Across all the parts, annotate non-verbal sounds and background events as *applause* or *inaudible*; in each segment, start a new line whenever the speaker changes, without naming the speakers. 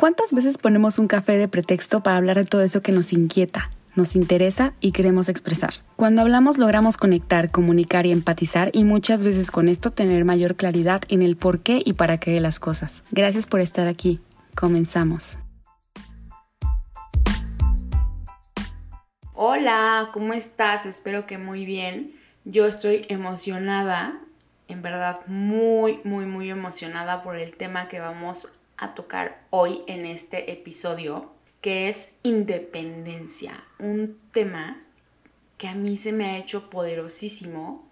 ¿Cuántas veces ponemos un café de pretexto para hablar de todo eso que nos inquieta, nos interesa y queremos expresar? Cuando hablamos logramos conectar, comunicar y empatizar y muchas veces con esto tener mayor claridad en el por qué y para qué de las cosas. Gracias por estar aquí. Comenzamos.
Hola, ¿cómo estás? Espero que muy bien. Yo estoy emocionada, en verdad muy, muy, muy emocionada por el tema que vamos a tocar hoy en este episodio, que es independencia, un tema que a mí se me ha hecho poderosísimo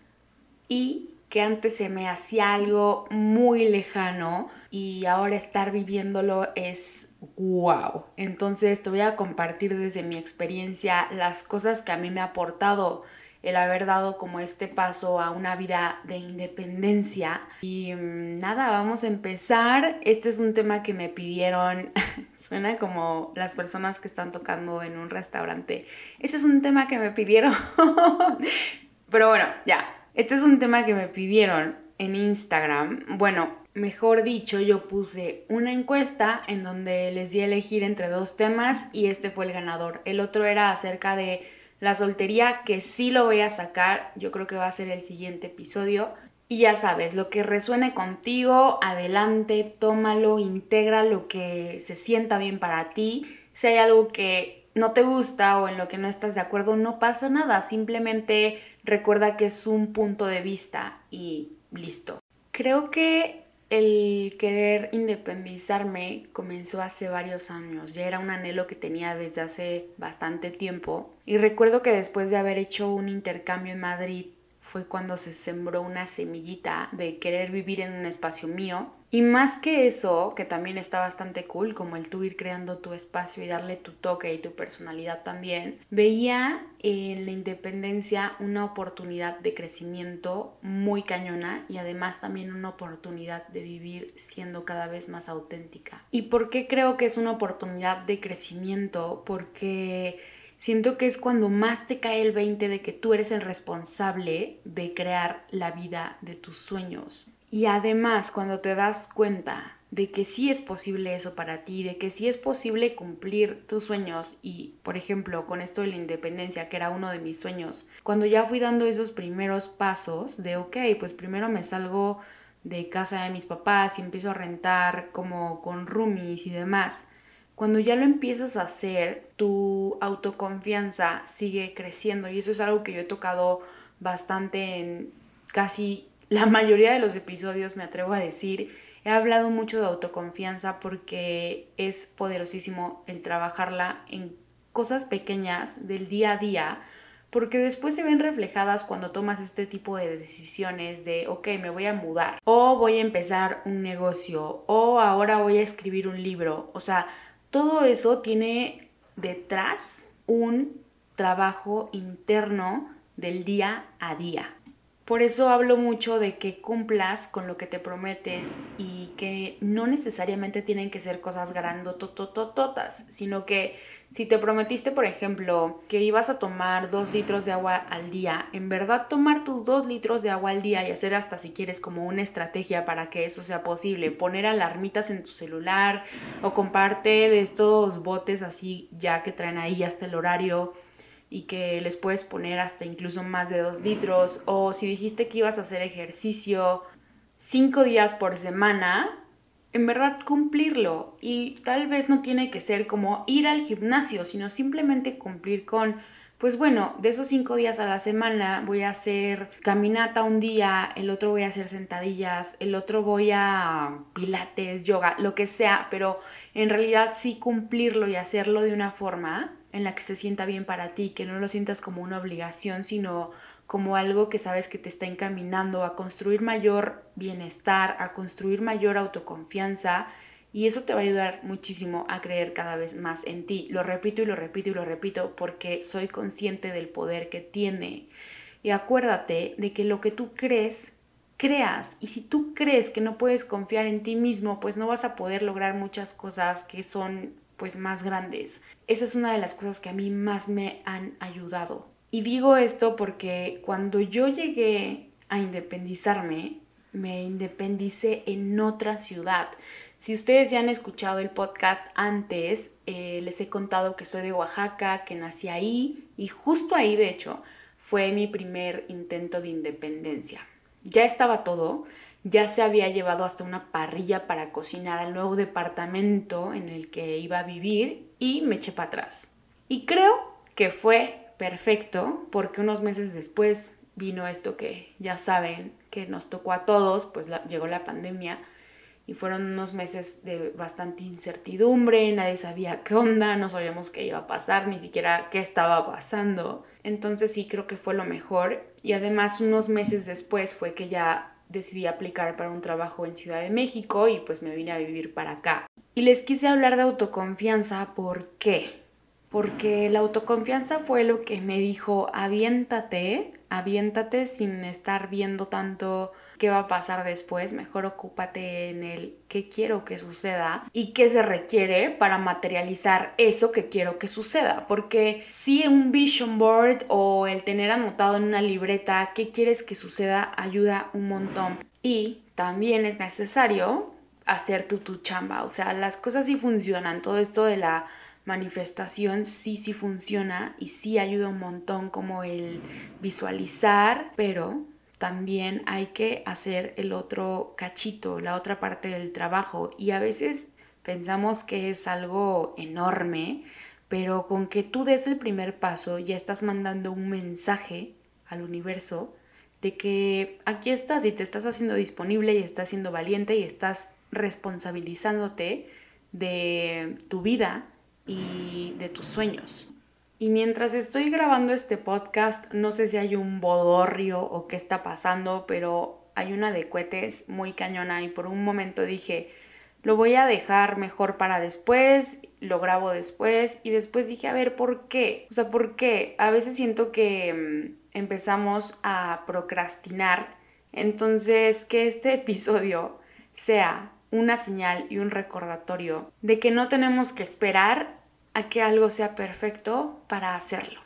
y que antes se me hacía algo muy lejano y ahora estar viviéndolo es wow. Entonces te voy a compartir desde mi experiencia las cosas que a mí me ha aportado el haber dado como este paso a una vida de independencia. Y mm, nada, vamos a empezar. Este es un tema que me pidieron, *laughs* suena como las personas que están tocando en un restaurante. Ese es un tema que me pidieron. *laughs* Pero bueno, ya, este es un tema que me pidieron en Instagram. Bueno, mejor dicho, yo puse una encuesta en donde les di a elegir entre dos temas y este fue el ganador. El otro era acerca de la soltería, que sí lo voy a sacar, yo creo que va a ser el siguiente episodio. Y ya sabes, lo que resuene contigo, adelante, tómalo, integra lo que se sienta bien para ti. Si hay algo que no te gusta o en lo que no estás de acuerdo, no pasa nada. Simplemente recuerda que es un punto de vista y listo. Creo que el querer independizarme comenzó hace varios años, ya era un anhelo que tenía desde hace bastante tiempo y recuerdo que después de haber hecho un intercambio en Madrid fue cuando se sembró una semillita de querer vivir en un espacio mío. Y más que eso, que también está bastante cool, como el tú ir creando tu espacio y darle tu toque y tu personalidad también, veía en la independencia una oportunidad de crecimiento muy cañona y además también una oportunidad de vivir siendo cada vez más auténtica. ¿Y por qué creo que es una oportunidad de crecimiento? Porque siento que es cuando más te cae el 20 de que tú eres el responsable de crear la vida de tus sueños. Y además, cuando te das cuenta de que sí es posible eso para ti, de que sí es posible cumplir tus sueños y, por ejemplo, con esto de la independencia, que era uno de mis sueños, cuando ya fui dando esos primeros pasos de, ok, pues primero me salgo de casa de mis papás y empiezo a rentar como con roomies y demás, cuando ya lo empiezas a hacer, tu autoconfianza sigue creciendo. Y eso es algo que yo he tocado bastante en casi la mayoría de los episodios, me atrevo a decir. He hablado mucho de autoconfianza porque es poderosísimo el trabajarla en cosas pequeñas del día a día, porque después se ven reflejadas cuando tomas este tipo de decisiones de, ok, me voy a mudar, o voy a empezar un negocio, o ahora voy a escribir un libro. O sea, todo eso tiene detrás un trabajo interno del día a día. Por eso hablo mucho de que cumplas con lo que te prometes y que no necesariamente tienen que ser cosas grandototototas, sino que si te prometiste, por ejemplo, que ibas a tomar dos litros de agua al día, en verdad tomar tus dos litros de agua al día y hacer hasta si quieres como una estrategia para que eso sea posible, poner alarmitas en tu celular o comparte de estos botes así ya que traen ahí hasta el horario y que les puedes poner hasta incluso más de dos litros. O si dijiste que ibas a hacer ejercicio cinco días por semana, en verdad cumplirlo. Y tal vez no tiene que ser como ir al gimnasio, sino simplemente cumplir con, pues bueno, de esos cinco días a la semana voy a hacer caminata un día, el otro voy a hacer sentadillas, el otro voy a pilates, yoga, lo que sea, pero en realidad sí cumplirlo y hacerlo de una forma en la que se sienta bien para ti, que no lo sientas como una obligación, sino como algo que sabes que te está encaminando a construir mayor bienestar, a construir mayor autoconfianza y eso te va a ayudar muchísimo a creer cada vez más en ti. Lo repito y lo repito y lo repito porque soy consciente del poder que tiene. Y acuérdate de que lo que tú crees, creas. Y si tú crees que no puedes confiar en ti mismo, pues no vas a poder lograr muchas cosas que son pues más grandes. Esa es una de las cosas que a mí más me han ayudado. Y digo esto porque cuando yo llegué a independizarme, me independicé en otra ciudad. Si ustedes ya han escuchado el podcast antes, eh, les he contado que soy de Oaxaca, que nací ahí y justo ahí, de hecho, fue mi primer intento de independencia. Ya estaba todo, ya se había llevado hasta una parrilla para cocinar al nuevo departamento en el que iba a vivir y me eché para atrás. Y creo que fue perfecto porque unos meses después vino esto que ya saben que nos tocó a todos, pues llegó la pandemia y fueron unos meses de bastante incertidumbre, nadie sabía qué onda, no sabíamos qué iba a pasar, ni siquiera qué estaba pasando. Entonces sí creo que fue lo mejor y además unos meses después fue que ya decidí aplicar para un trabajo en Ciudad de México y pues me vine a vivir para acá. Y les quise hablar de autoconfianza, ¿por qué? Porque la autoconfianza fue lo que me dijo, aviéntate, aviéntate sin estar viendo tanto qué va a pasar después, mejor ocúpate en el qué quiero que suceda y qué se requiere para materializar eso que quiero que suceda. Porque si un vision board o el tener anotado en una libreta qué quieres que suceda ayuda un montón. Y también es necesario hacer tu, tu chamba, o sea, las cosas sí funcionan, todo esto de la manifestación sí, sí funciona y sí ayuda un montón como el visualizar, pero también hay que hacer el otro cachito, la otra parte del trabajo. Y a veces pensamos que es algo enorme, pero con que tú des el primer paso ya estás mandando un mensaje al universo de que aquí estás y te estás haciendo disponible y estás siendo valiente y estás responsabilizándote de tu vida y de tus sueños. Y mientras estoy grabando este podcast, no sé si hay un bodorrio o qué está pasando, pero hay una de cohetes muy cañona y por un momento dije, lo voy a dejar mejor para después, lo grabo después y después dije, a ver, ¿por qué? O sea, ¿por qué? A veces siento que mm, empezamos a procrastinar, entonces que este *laughs* episodio sea una señal y un recordatorio de que no tenemos que esperar a que algo sea perfecto para hacerlo.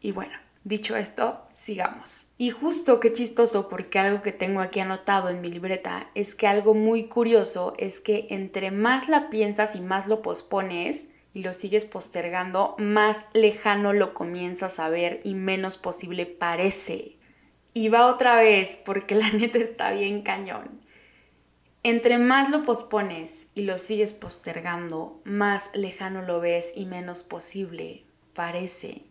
Y bueno, dicho esto, sigamos. Y justo qué chistoso, porque algo que tengo aquí anotado en mi libreta es que algo muy curioso es que entre más la piensas y más lo pospones, y lo sigues postergando, más lejano lo comienzas a ver y menos posible parece. Y va otra vez, porque la *laughs* neta está bien cañón. Entre más lo pospones y lo sigues postergando, más lejano lo ves y menos posible parece.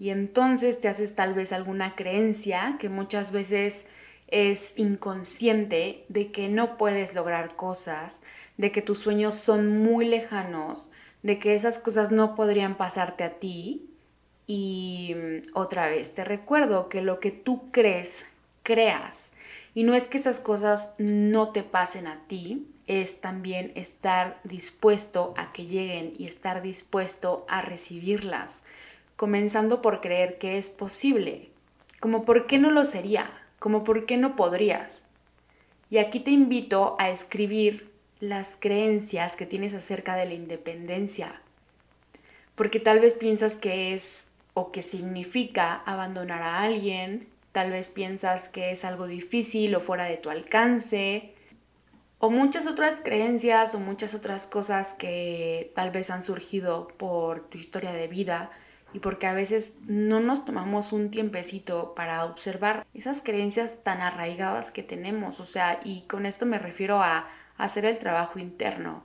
Y entonces te haces tal vez alguna creencia que muchas veces es inconsciente de que no puedes lograr cosas, de que tus sueños son muy lejanos, de que esas cosas no podrían pasarte a ti. Y mm, otra vez, te recuerdo que lo que tú crees, creas. Y no es que esas cosas no te pasen a ti, es también estar dispuesto a que lleguen y estar dispuesto a recibirlas, comenzando por creer que es posible, como por qué no lo sería, como por qué no podrías. Y aquí te invito a escribir las creencias que tienes acerca de la independencia, porque tal vez piensas que es o que significa abandonar a alguien, tal vez piensas que es algo difícil o fuera de tu alcance, o muchas otras creencias o muchas otras cosas que tal vez han surgido por tu historia de vida y porque a veces no nos tomamos un tiempecito para observar esas creencias tan arraigadas que tenemos, o sea, y con esto me refiero a hacer el trabajo interno.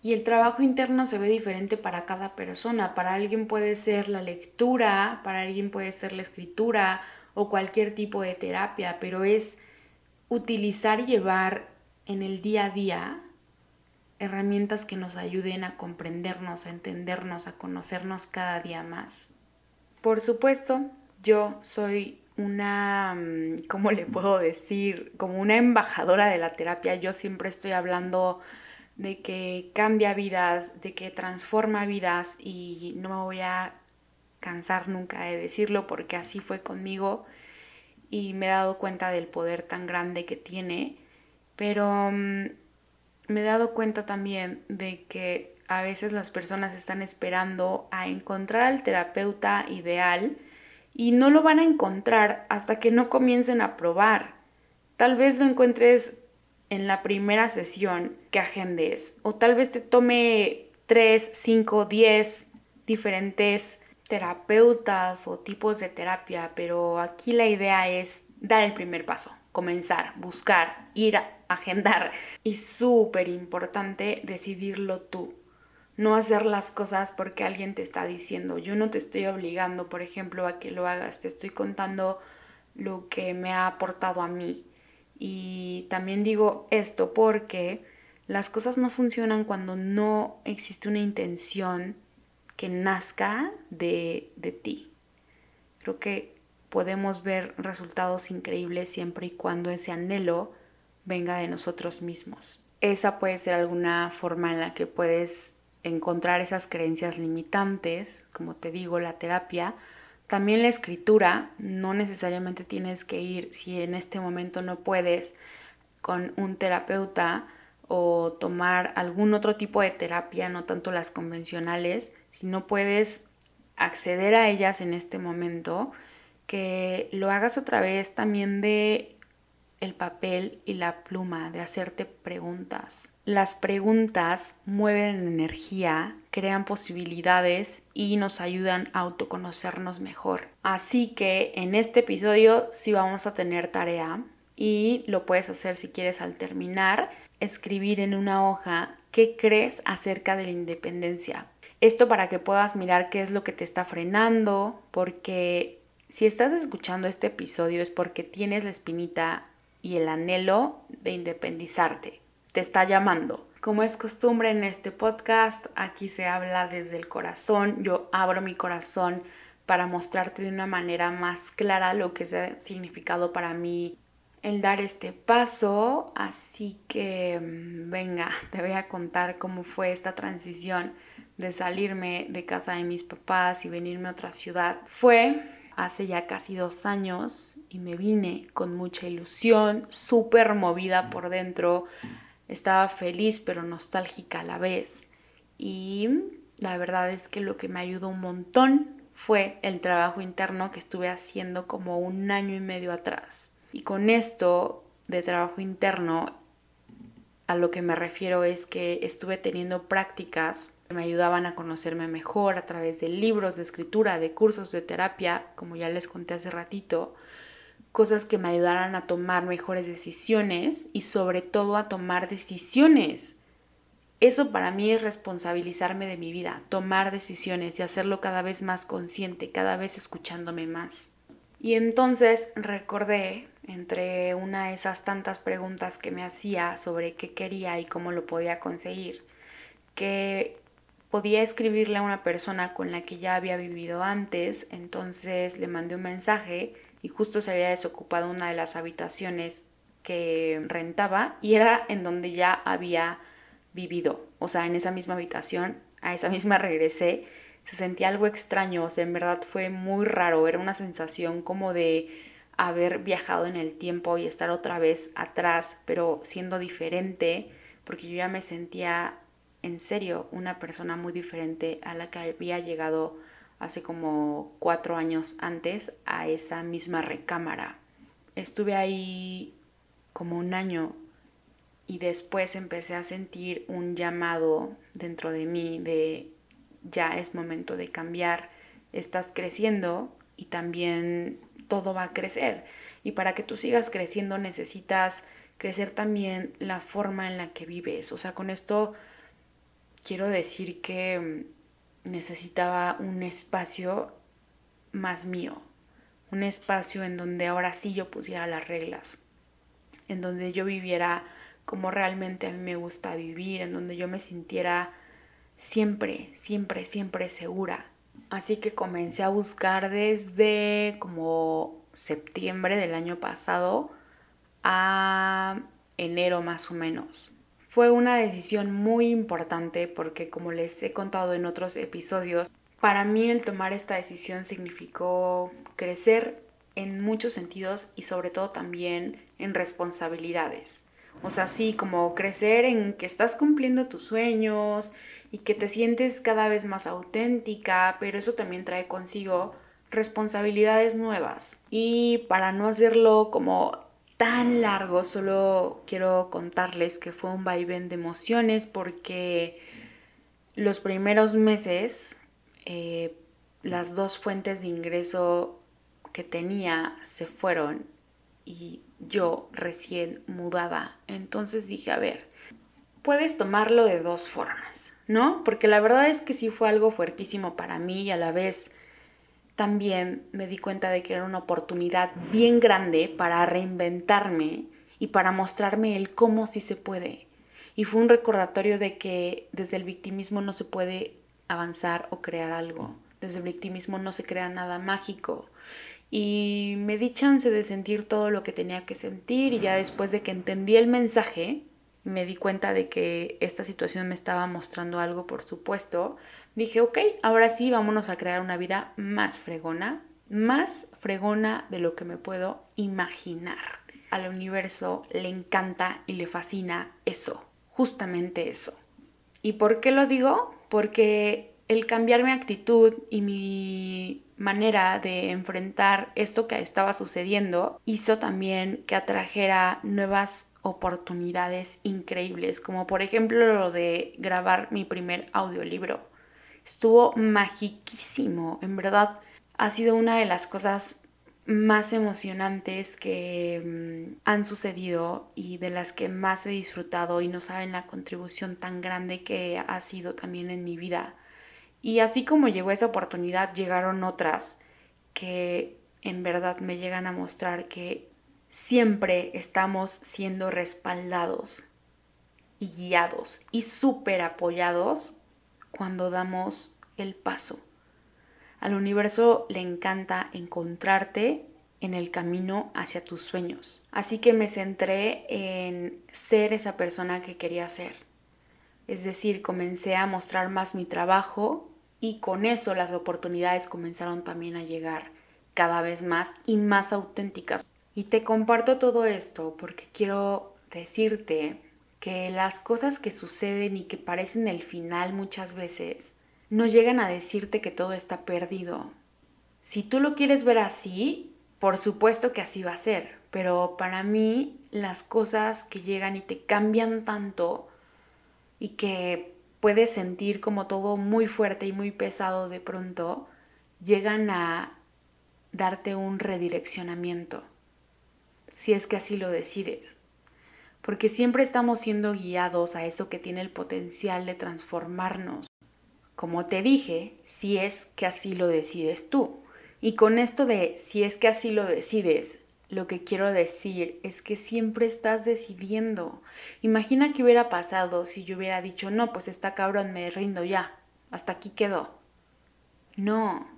Y el trabajo interno se ve diferente para cada persona. Para alguien puede ser la lectura, para alguien puede ser la escritura o cualquier tipo de terapia, pero es utilizar y llevar en el día a día herramientas que nos ayuden a comprendernos, a entendernos, a conocernos cada día más. Por supuesto, yo soy una, mm, ¿cómo le puedo decir? Como una embajadora de la terapia. Yo siempre estoy hablando de que cambia vidas, de que transforma vidas y no me voy a cansar nunca de decirlo porque así fue conmigo y me he dado cuenta del poder tan grande que tiene, pero mm, me he dado cuenta también de que a veces las personas están esperando a encontrar al terapeuta ideal y no lo van a encontrar hasta que no comiencen a probar. Tal vez lo encuentres en la primera sesión que agendes. O tal vez te tome 3, 5, 10 diferentes terapeutas o tipos de terapia, pero aquí la idea es dar el primer paso, comenzar, buscar, ir a agendar. *laughs* Y súper importante decidirlo tú. No hacer las cosas porque alguien te está diciendo. Yo no te estoy obligando, por ejemplo, a que lo hagas. Te estoy contando lo que me ha aportado a mí. Y también digo esto porque las cosas no funcionan cuando no existe una intención que nazca de, de ti. Creo que podemos ver resultados increíbles siempre y cuando ese anhelo venga de nosotros mismos. Esa puede ser alguna forma en la que puedes encontrar esas creencias limitantes, como te digo, la terapia. También la escritura, no necesariamente tienes que ir, si en este momento no puedes, con un terapeuta o tomar algún otro tipo de terapia, no tanto las convencionales, si no puedes acceder a ellas en este momento, que lo hagas a través también de el papel y la pluma, de hacerte preguntas. Las preguntas mueven energía, crean posibilidades y nos ayudan a autoconocernos mejor. Así que en este episodio sí vamos a tener tarea y lo puedes hacer si quieres al terminar, escribir en una hoja qué crees acerca de la independencia. Esto para que puedas mirar qué es lo que te está frenando, porque si estás escuchando este episodio es porque tienes la espinita y el anhelo de independizarte. Te está llamando. Como es costumbre en este podcast, aquí se habla desde el corazón. Yo abro mi corazón para mostrarte de una manera más clara lo que ha significado para mí el dar este paso. Así que mm, venga, *laughs* te voy a contar cómo fue esta transición de salirme de casa de mis papás y venirme a otra ciudad. Fue hace ya casi dos años y me vine con mucha ilusión, súper movida por dentro. Estaba feliz pero nostálgica a la vez. Y la verdad es que lo que me ayudó un montón fue el trabajo interno que estuve haciendo como un año y medio atrás. Y con esto de trabajo interno, a lo que me refiero es que estuve teniendo prácticas me ayudaban a conocerme mejor a través de libros de escritura, de cursos de terapia, como ya les conté hace ratito, cosas que me ayudaran a tomar mejores decisiones y sobre todo a tomar decisiones. Eso para mí es responsabilizarme de mi vida, tomar decisiones y hacerlo cada vez más consciente, cada vez escuchándome más. Y entonces recordé, entre una de esas tantas preguntas que me hacía sobre qué quería y cómo lo podía conseguir, que podía escribirle a una persona con la que ya había vivido antes, entonces le mandé un mensaje y justo se había desocupado una de las habitaciones que rentaba y era en donde ya había vivido, o sea, en esa misma habitación, a esa misma regresé, se sentía algo extraño, o sea, en verdad fue muy raro, era una sensación como de haber viajado en el tiempo y estar otra vez atrás, pero siendo diferente, porque yo ya me sentía en serio una persona muy diferente a la que había llegado hace como cuatro años antes a esa misma recámara. Estuve ahí como un año y después empecé a sentir un llamado dentro de mí de ya es momento de cambiar, estás creciendo y también todo va a crecer. Y para que tú sigas creciendo necesitas crecer también la forma en la que vives. O sea, con esto quiero decir que mm, necesitaba un espacio más mío, un espacio en donde ahora sí yo pusiera las reglas, en donde yo viviera como realmente a mí me gusta vivir, en donde yo me sintiera siempre, siempre, siempre segura. Así que comencé a buscar desde como septiembre del año pasado a enero más o menos. Fue una decisión muy importante porque como les he contado en otros episodios, para mí el tomar esta decisión significó crecer en muchos sentidos y sobre todo también en responsabilidades. O sea, sí, como crecer en que estás cumpliendo tus sueños y que te sientes cada vez más auténtica, pero eso también trae consigo responsabilidades nuevas. Y para no hacerlo como tan largo, solo quiero contarles que fue un vaivén de emociones porque los primeros meses eh, las dos fuentes de ingreso que tenía se fueron y yo recién mudada. Entonces dije, a ver, puedes tomarlo de dos formas, ¿no? Porque la verdad es que sí fue algo fuertísimo para mí y a la vez también me di cuenta de que era una oportunidad bien grande para reinventarme y para mostrarme el cómo sí se puede. Y fue un recordatorio de que desde el victimismo no se puede avanzar o crear algo. Desde el victimismo no se crea nada mágico. Y me di chance de sentir todo lo que tenía que sentir y ya después de que entendí el mensaje, me di cuenta de que esta situación me estaba mostrando algo, por supuesto, dije, ok, ahora sí, vámonos a crear una vida más fregona, más fregona de lo que me puedo imaginar. Al universo le encanta y le fascina eso, justamente eso. ¿Y por qué lo digo? Porque el cambiar mi actitud y mi manera de enfrentar esto que estaba sucediendo hizo también que atrajera nuevas oportunidades increíbles, como por ejemplo lo de grabar mi primer audiolibro. Estuvo magiquísimo, en verdad ha sido una de las cosas más emocionantes que mm, han sucedido y de las que más he disfrutado y no saben la contribución tan grande que ha sido también en mi vida. Y así como llegó esa oportunidad, llegaron otras que en verdad me llegan a mostrar que siempre estamos siendo respaldados y guiados y súper apoyados cuando damos el paso. Al universo le encanta encontrarte en el camino hacia tus sueños. Así que me centré en ser esa persona que quería ser. Es decir, comencé a mostrar más mi trabajo y con eso las oportunidades comenzaron también a llegar cada vez más y más auténticas. Y te comparto todo esto porque quiero decirte que las cosas que suceden y que parecen el final muchas veces no llegan a decirte que todo está perdido. Si tú lo quieres ver así, por supuesto que así va a ser, pero para mí las cosas que llegan y te cambian tanto y que puedes sentir como todo muy fuerte y muy pesado de pronto, llegan a darte un redireccionamiento si es que así lo decides. Porque siempre estamos siendo guiados a eso que tiene el potencial de transformarnos. Como te dije, si es que así lo decides tú. Y con esto de si es que así lo decides, lo que quiero decir es que siempre estás decidiendo. Imagina qué hubiera pasado si yo hubiera dicho, no, pues está cabrón, me rindo ya, hasta aquí quedó. No,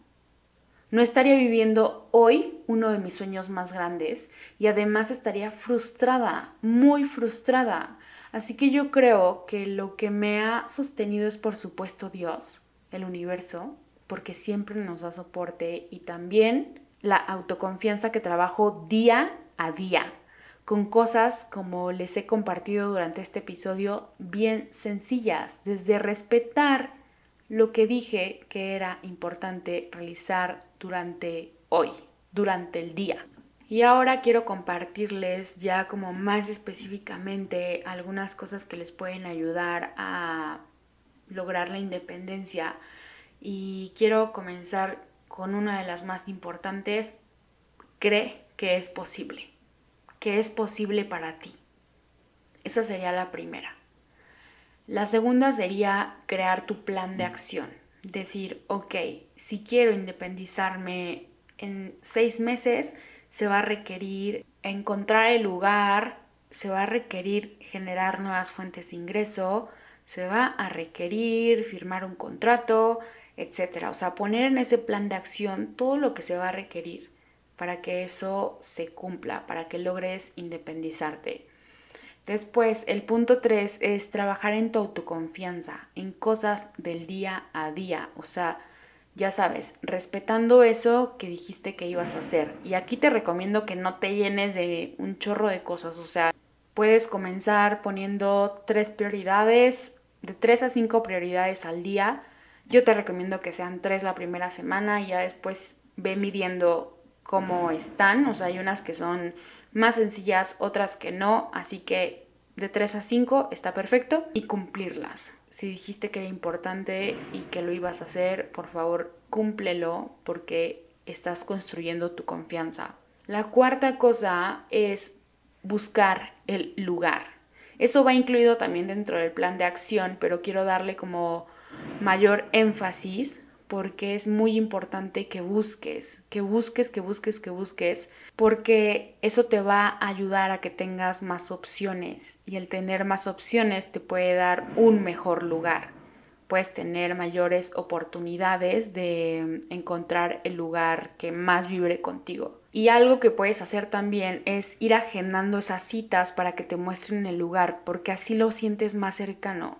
no estaría viviendo hoy uno de mis sueños más grandes y además estaría frustrada, muy frustrada. Así que yo creo que lo que me ha sostenido es por supuesto Dios, el universo, porque siempre nos da soporte y también la autoconfianza que trabajo día a día con cosas como les he compartido durante este episodio bien sencillas, desde respetar lo que dije que era importante realizar durante hoy, durante el día. Y ahora quiero compartirles ya como más específicamente algunas cosas que les pueden ayudar a lograr la independencia. Y quiero comenzar con una de las más importantes. Cree que es posible. Que es posible para ti. Esa sería la primera. La segunda sería crear tu plan de acción. Decir, ok, si quiero independizarme en seis meses, se va a requerir encontrar el lugar, se va a requerir generar nuevas fuentes de ingreso, se va a requerir firmar un contrato, etc. O sea, poner en ese plan de acción todo lo que se va a requerir para que eso se cumpla, para que logres independizarte. Después, el punto tres es trabajar en tu autoconfianza, en cosas del día a día. O sea, ya sabes, respetando eso que dijiste que ibas a hacer. Y aquí te recomiendo que no te llenes de un chorro de cosas. O sea, puedes comenzar poniendo tres prioridades, de tres a cinco prioridades al día. Yo te recomiendo que sean tres la primera semana y ya después ve midiendo cómo están. O sea, hay unas que son más sencillas, otras que no, así que de 3 a 5 está perfecto y cumplirlas. Si dijiste que era importante y que lo ibas a hacer, por favor, cúmplelo porque estás construyendo tu confianza. La cuarta cosa es buscar el lugar. Eso va incluido también dentro del plan de acción, pero quiero darle como mayor énfasis porque es muy importante que busques, que busques, que busques, que busques, porque eso te va a ayudar a que tengas más opciones y el tener más opciones te puede dar un mejor lugar. Puedes tener mayores oportunidades de encontrar el lugar que más vibre contigo. Y algo que puedes hacer también es ir agendando esas citas para que te muestren el lugar, porque así lo sientes más cercano.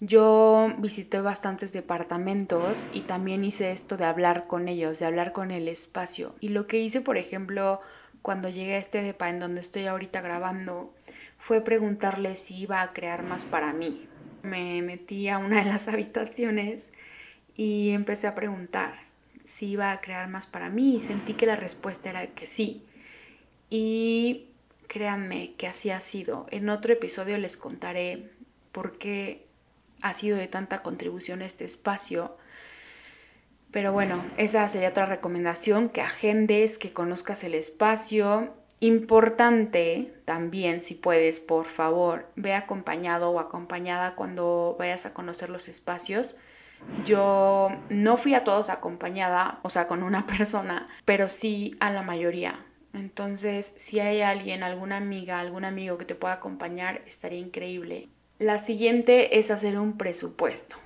Yo visité bastantes departamentos y también hice esto de hablar con ellos, de hablar con el espacio. Y lo que hice, por ejemplo, cuando llegué a este depa en donde estoy ahorita grabando, fue preguntarle si iba a crear más para mí. Me metí a una de las *laughs* habitaciones y empecé a preguntar si iba a crear más para mí y sentí que la respuesta era que sí. Y créanme que así ha sido. En otro episodio les contaré por qué ha sido de tanta contribución a este espacio. Pero bueno, esa sería otra recomendación, que agendes, que conozcas el espacio. Importante también, si puedes, por favor, ve acompañado o acompañada cuando vayas a conocer los espacios. Yo no fui a todos acompañada, o sea, con una *laughs* persona, pero sí a la mayoría. Entonces, si hay alguien, alguna amiga, algún amigo que te pueda acompañar, estaría increíble. La siguiente es hacer un presupuesto.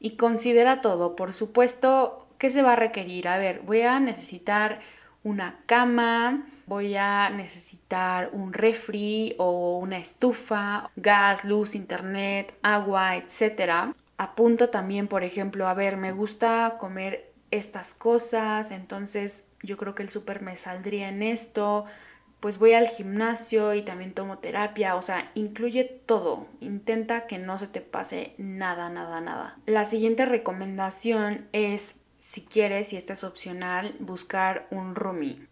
Y considera todo. Por supuesto, ¿qué se va a requerir? A ver, voy a necesitar una cama, voy a necesitar un refri o una estufa, gas, luz, internet, agua, etc. Apunta también, por ejemplo, a ver, me gusta comer estas cosas, entonces yo creo que el súper me saldría en esto pues voy al gimnasio y también tomo terapia, o sea, incluye todo, intenta que no se te pase nada, nada, nada. La siguiente recomendación es, si quieres, y esta es opcional, buscar un roomie.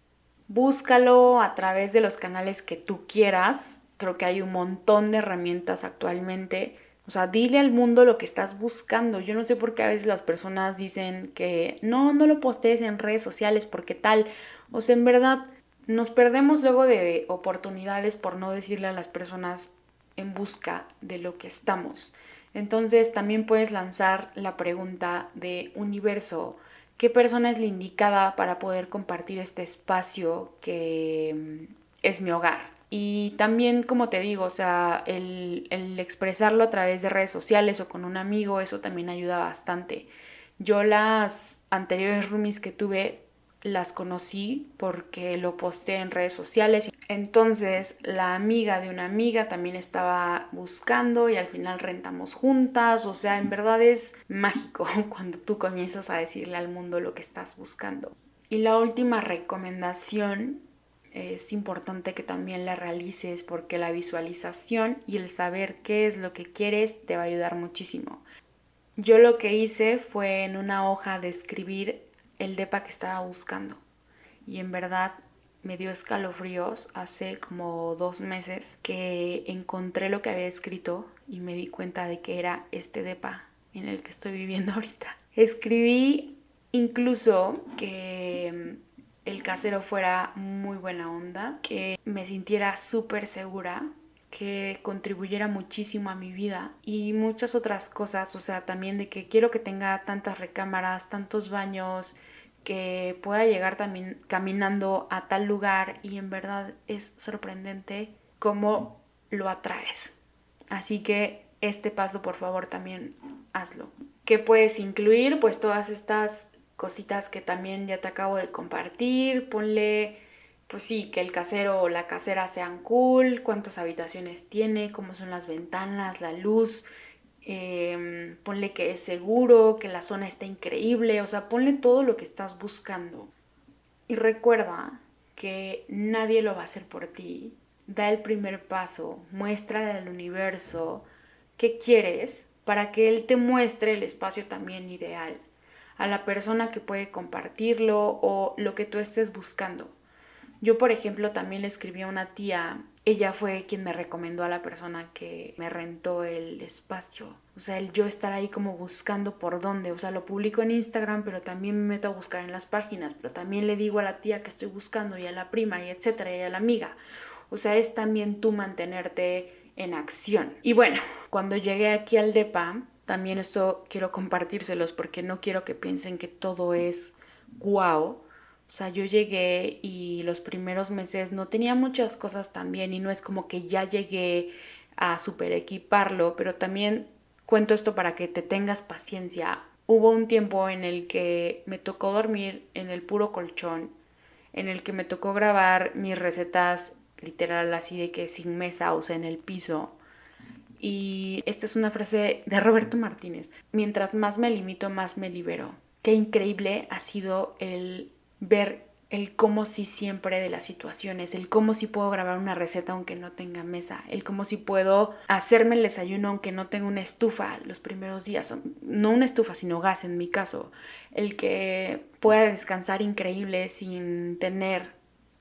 Búscalo a través de los canales que tú quieras, creo que hay un montón de herramientas actualmente. O sea, dile al mundo lo que estás buscando. Yo no sé por qué a veces las personas dicen que no, no lo postees en redes sociales porque tal. O sea, en verdad, nos perdemos luego de oportunidades por no decirle a las personas en busca de lo que estamos. Entonces también puedes lanzar la pregunta de universo, ¿qué persona es la indicada para poder compartir este espacio que mm, es mi hogar? Y también, como te digo, o sea, el, el expresarlo a través de redes sociales o con un amigo, eso también ayuda bastante. Yo las anteriores roomies que tuve las conocí porque lo posté en redes sociales. Entonces la amiga de una amiga también estaba buscando y al final rentamos juntas. O sea, en verdad es mágico *laughs* cuando tú comienzas a decirle al mundo lo que estás buscando. Y la última recomendación es importante que también la realices porque la visualización y el saber qué es lo que quieres te va a ayudar muchísimo. Yo lo que hice fue en una hoja de escribir el depa que estaba buscando. Y en verdad me dio escalofríos hace como dos meses que encontré lo que había escrito y me di cuenta de que era este depa en el que estoy viviendo *laughs* ahorita. Escribí incluso que mm, el casero fuera muy buena onda, que me sintiera súper segura, que contribuyera muchísimo a mi vida y muchas otras cosas, o sea, también de que quiero que tenga tantas recámaras, tantos baños, que pueda llegar también caminando a tal lugar y en verdad es sorprendente cómo lo atraes. Así que este paso por favor también hazlo. ¿Qué puedes incluir? Pues todas estas cositas que también ya te acabo de compartir. Ponle pues sí, que el casero o la casera sean cool, cuántas habitaciones tiene, cómo son las ventanas, la luz, em, ponle que es seguro, que la zona está increíble, o sea, ponle todo lo que estás buscando. Y recuerda que nadie lo va a hacer por ti. Da el primer paso, muéstrale al universo qué quieres para que él te muestre el espacio también ideal, a la persona que puede compartirlo o lo que tú estés buscando. Yo, por ejemplo, también le escribí a una tía, ella fue quien me recomendó a la persona que me rentó el espacio. O sea, el yo estar ahí como buscando por dónde. O sea, lo publico en Instagram, pero también me meto a buscar en las páginas. Pero también le digo a la tía que estoy buscando y a la prima y etcétera y a la amiga. O sea, es también tú mantenerte en acción. Y bueno, cuando llegué aquí al DEPA, también esto quiero compartírselos porque no quiero que piensen que todo es guau. O sea, yo llegué y los primeros meses no tenía muchas cosas también y no es como que ya llegué a super equiparlo, pero también cuento esto para que te tengas paciencia. Hubo un tiempo en el que me tocó dormir en el puro colchón, en el que me tocó grabar mis recetas literal así de que sin mesa, o sea, en el piso. Y esta es una frase de Roberto Martínez. Mientras más me limito, más me libero. Qué increíble ha sido el ver el cómo si siempre de las situaciones, el cómo si puedo grabar una receta aunque no tenga mesa, el cómo si puedo hacerme el desayuno aunque no tenga una estufa los primeros días, no una estufa sino gas en mi caso, el que pueda descansar increíble sin tener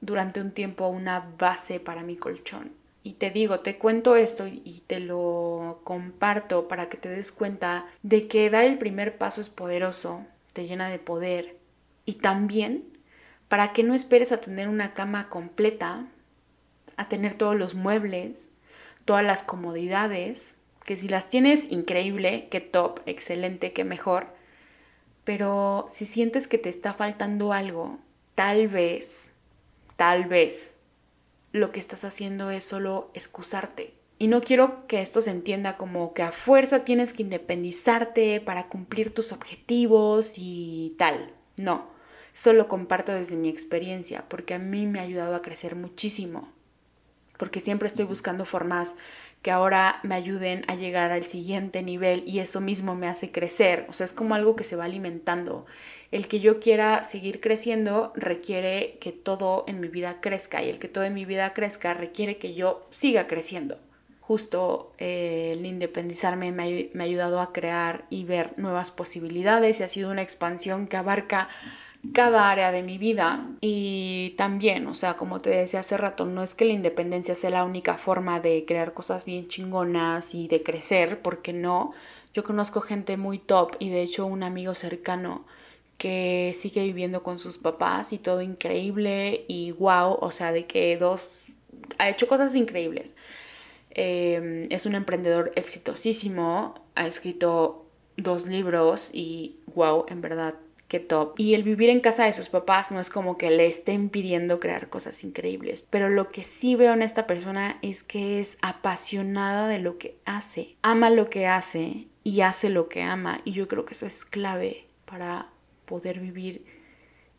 durante un tiempo una base para mi colchón. Y te digo, te cuento esto y te lo comparto para que te des cuenta de que dar el primer paso es poderoso, te llena de poder. Y también para que no esperes a tener una cama completa, a tener todos los muebles, todas las comodidades, que si las tienes, increíble, qué top, excelente, qué mejor. Pero si sientes que te está faltando algo, tal vez tal vez lo que estás haciendo es solo excusarte. Y no quiero que esto se entienda como que a fuerza tienes que independizarte para cumplir tus objetivos y tal. No, solo comparto desde mi experiencia porque a mí me ha ayudado a crecer muchísimo. Porque siempre estoy buscando formas que ahora me ayuden a llegar al siguiente nivel y eso mismo me hace crecer. O sea, es como algo que se va alimentando. El que yo quiera seguir creciendo requiere que todo en mi vida crezca y el que todo en mi vida crezca requiere que yo siga creciendo. Justo eh, el independizarme me ha ayudado a crear y ver nuevas posibilidades y ha sido una expansión que abarca cada área de mi vida y también, o sea, como te decía hace rato, no es que la independencia sea la única forma de crear cosas bien chingonas y de crecer, porque no, yo conozco gente muy top y de hecho un amigo cercano que sigue viviendo con sus papás y todo increíble y wow, o sea, de que dos, ha hecho cosas increíbles. Em, es un emprendedor exitosísimo, ha escrito dos libros y wow, en verdad top. Y el vivir en casa de sus papás no es como que le esté impidiendo crear cosas increíbles. Pero lo que sí veo en esta persona es que es apasionada de lo que hace. Ama lo que hace y hace lo que ama. Y yo creo que eso es clave para poder vivir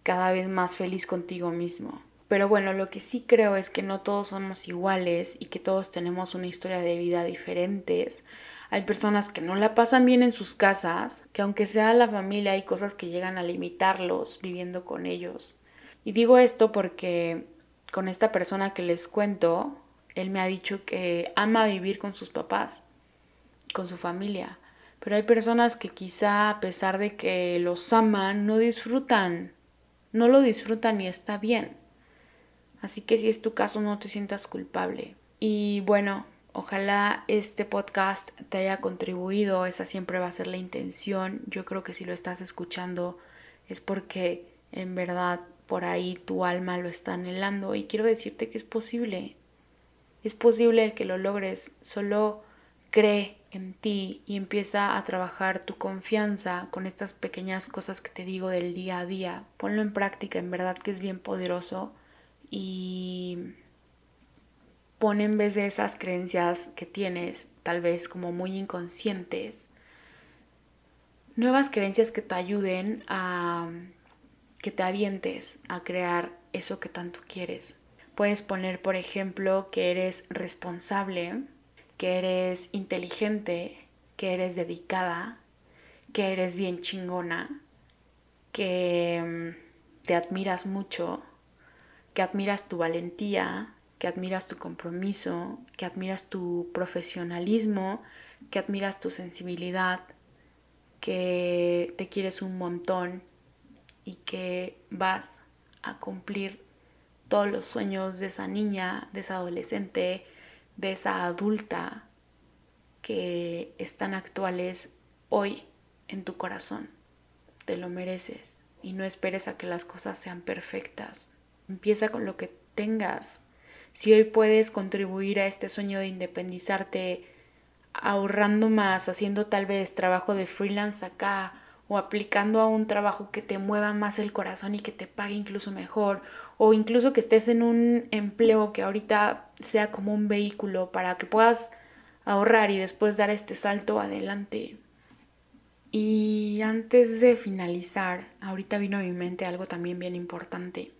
cada vez más feliz contigo mismo. Pero bueno, lo que sí creo es que no todos somos iguales y que todos tenemos una historia de vida diferentes. Hay personas que no la pasan bien en sus casas, que aunque sea la familia hay cosas que llegan a limitarlos viviendo con ellos. Y digo esto porque con esta persona que les cuento, él me ha dicho que ama vivir con sus papás, con su familia. Pero hay personas que quizá a pesar de que los aman, no disfrutan. No lo disfrutan y está bien. Así que si es tu caso, no te sientas culpable. Y bueno, Ojalá este podcast te haya contribuido, esa siempre va a ser la intención. Yo creo que si lo estás escuchando es porque en verdad por ahí tu alma lo está anhelando y quiero decirte que es posible. Es posible que lo logres, solo cree en ti y empieza a trabajar tu confianza con estas pequeñas cosas que te digo del día a día. Ponlo en práctica, en verdad que es bien poderoso y pon en vez de esas creencias que tienes, tal vez como muy inconscientes, nuevas creencias que te ayuden a que te avientes a crear eso que tanto quieres. Puedes poner, por ejemplo, que eres responsable, que eres inteligente, que eres dedicada, que eres bien chingona, que mm, te admiras mucho, que admiras tu valentía, que admiras tu compromiso, que admiras tu profesionalismo, que admiras tu sensibilidad, que te quieres un montón y que vas a cumplir todos los sueños de esa niña, de esa adolescente, de esa adulta que están actuales hoy en tu corazón. Te lo mereces y no esperes a que las cosas sean perfectas. Empieza con lo que tengas. Si hoy puedes contribuir a este sueño de independizarte ahorrando más, haciendo tal vez trabajo de freelance acá o aplicando a un trabajo que te mueva más el corazón y que te pague incluso mejor o incluso que estés en un empleo que ahorita sea como un vehículo para que puedas ahorrar y después dar este salto adelante. Y antes de finalizar, ahorita vino a mi mente algo también bien importante.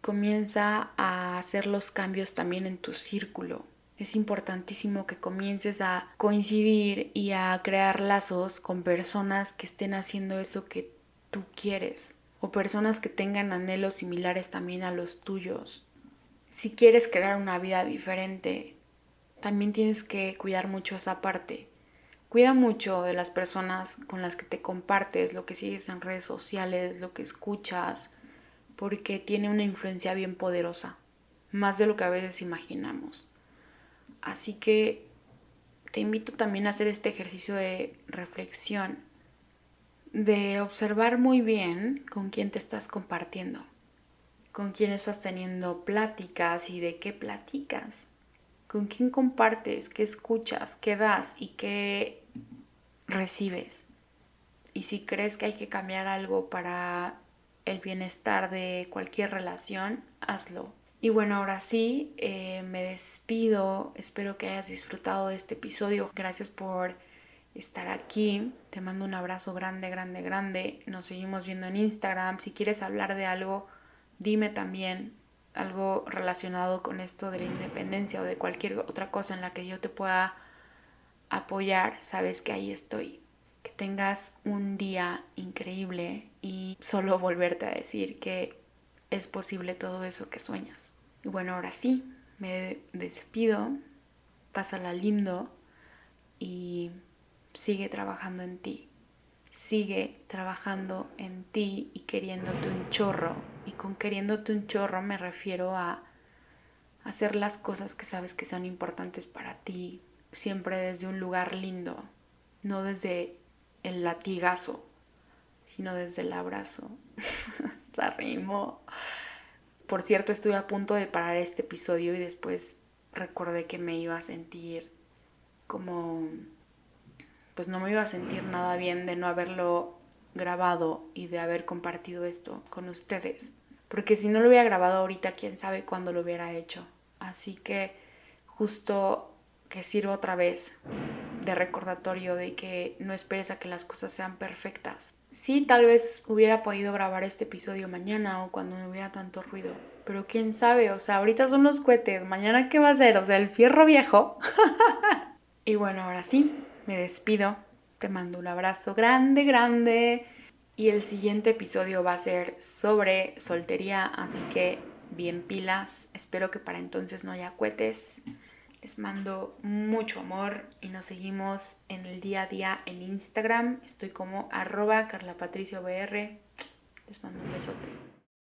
Comienza a hacer los cambios también en tu círculo es importantísimo que comiences a coincidir y a crear lazos con personas que estén haciendo eso que tú quieres o personas que tengan anhelos similares también a los tuyos. Si quieres crear una vida diferente, también tienes que cuidar mucho esa parte. Cuida mucho de las personas con las que te compartes, lo que sigues en redes sociales, lo que escuchas, porque tiene una influencia bien poderosa, más de lo que a veces imaginamos. Así que te invito también a hacer este ejercicio de reflexión, de observar muy bien con quién te estás compartiendo, con quién estás teniendo pláticas y de qué platicas, con quién compartes, qué escuchas, qué das y qué recibes. Y si crees que hay que cambiar algo para el bienestar de cualquier relación, hazlo. Y bueno, ahora sí, eh, me despido. Espero que hayas disfrutado de este episodio. Gracias por estar aquí. Te mando un abrazo grande, grande, grande. Nos seguimos viendo en Instagram. Si quieres hablar de algo, dime también algo relacionado con esto de la independencia o de cualquier otra cosa en la que yo te pueda apoyar. Sabes que ahí estoy. Tengas un día increíble y solo volverte a decir que es posible todo eso que sueñas. Y bueno, ahora sí, me despido, pásala lindo y sigue trabajando en ti. Sigue trabajando en ti y queriéndote un chorro. Y con queriéndote un chorro me refiero a hacer las cosas que sabes que son importantes para ti, siempre desde un lugar lindo, no desde el latigazo, sino desde el abrazo. *laughs* Hasta rimo. Por cierto, estuve a punto de parar este episodio y después recordé que me iba a sentir como... Pues no me iba a sentir nada bien de no haberlo grabado y de haber compartido esto con ustedes. Porque si no lo hubiera grabado ahorita, quién sabe cuándo lo hubiera hecho. Así que justo que sirva otra vez de recordatorio de que no esperes a que las cosas sean perfectas. Sí, tal vez hubiera podido grabar este episodio mañana o cuando no hubiera tanto ruido. Pero quién sabe, o sea, ahorita son los cohetes, mañana qué va a ser, o sea, el fierro viejo. *laughs* y bueno, ahora sí, me despido. Te mando un abrazo grande, grande. Y el siguiente episodio va a ser sobre soltería, así que bien pilas. Espero que para entonces no haya cohetes. Les mando mucho amor y nos seguimos en el día a día en Instagram. Estoy como arroba carlapatriciobr. Les mando un besote.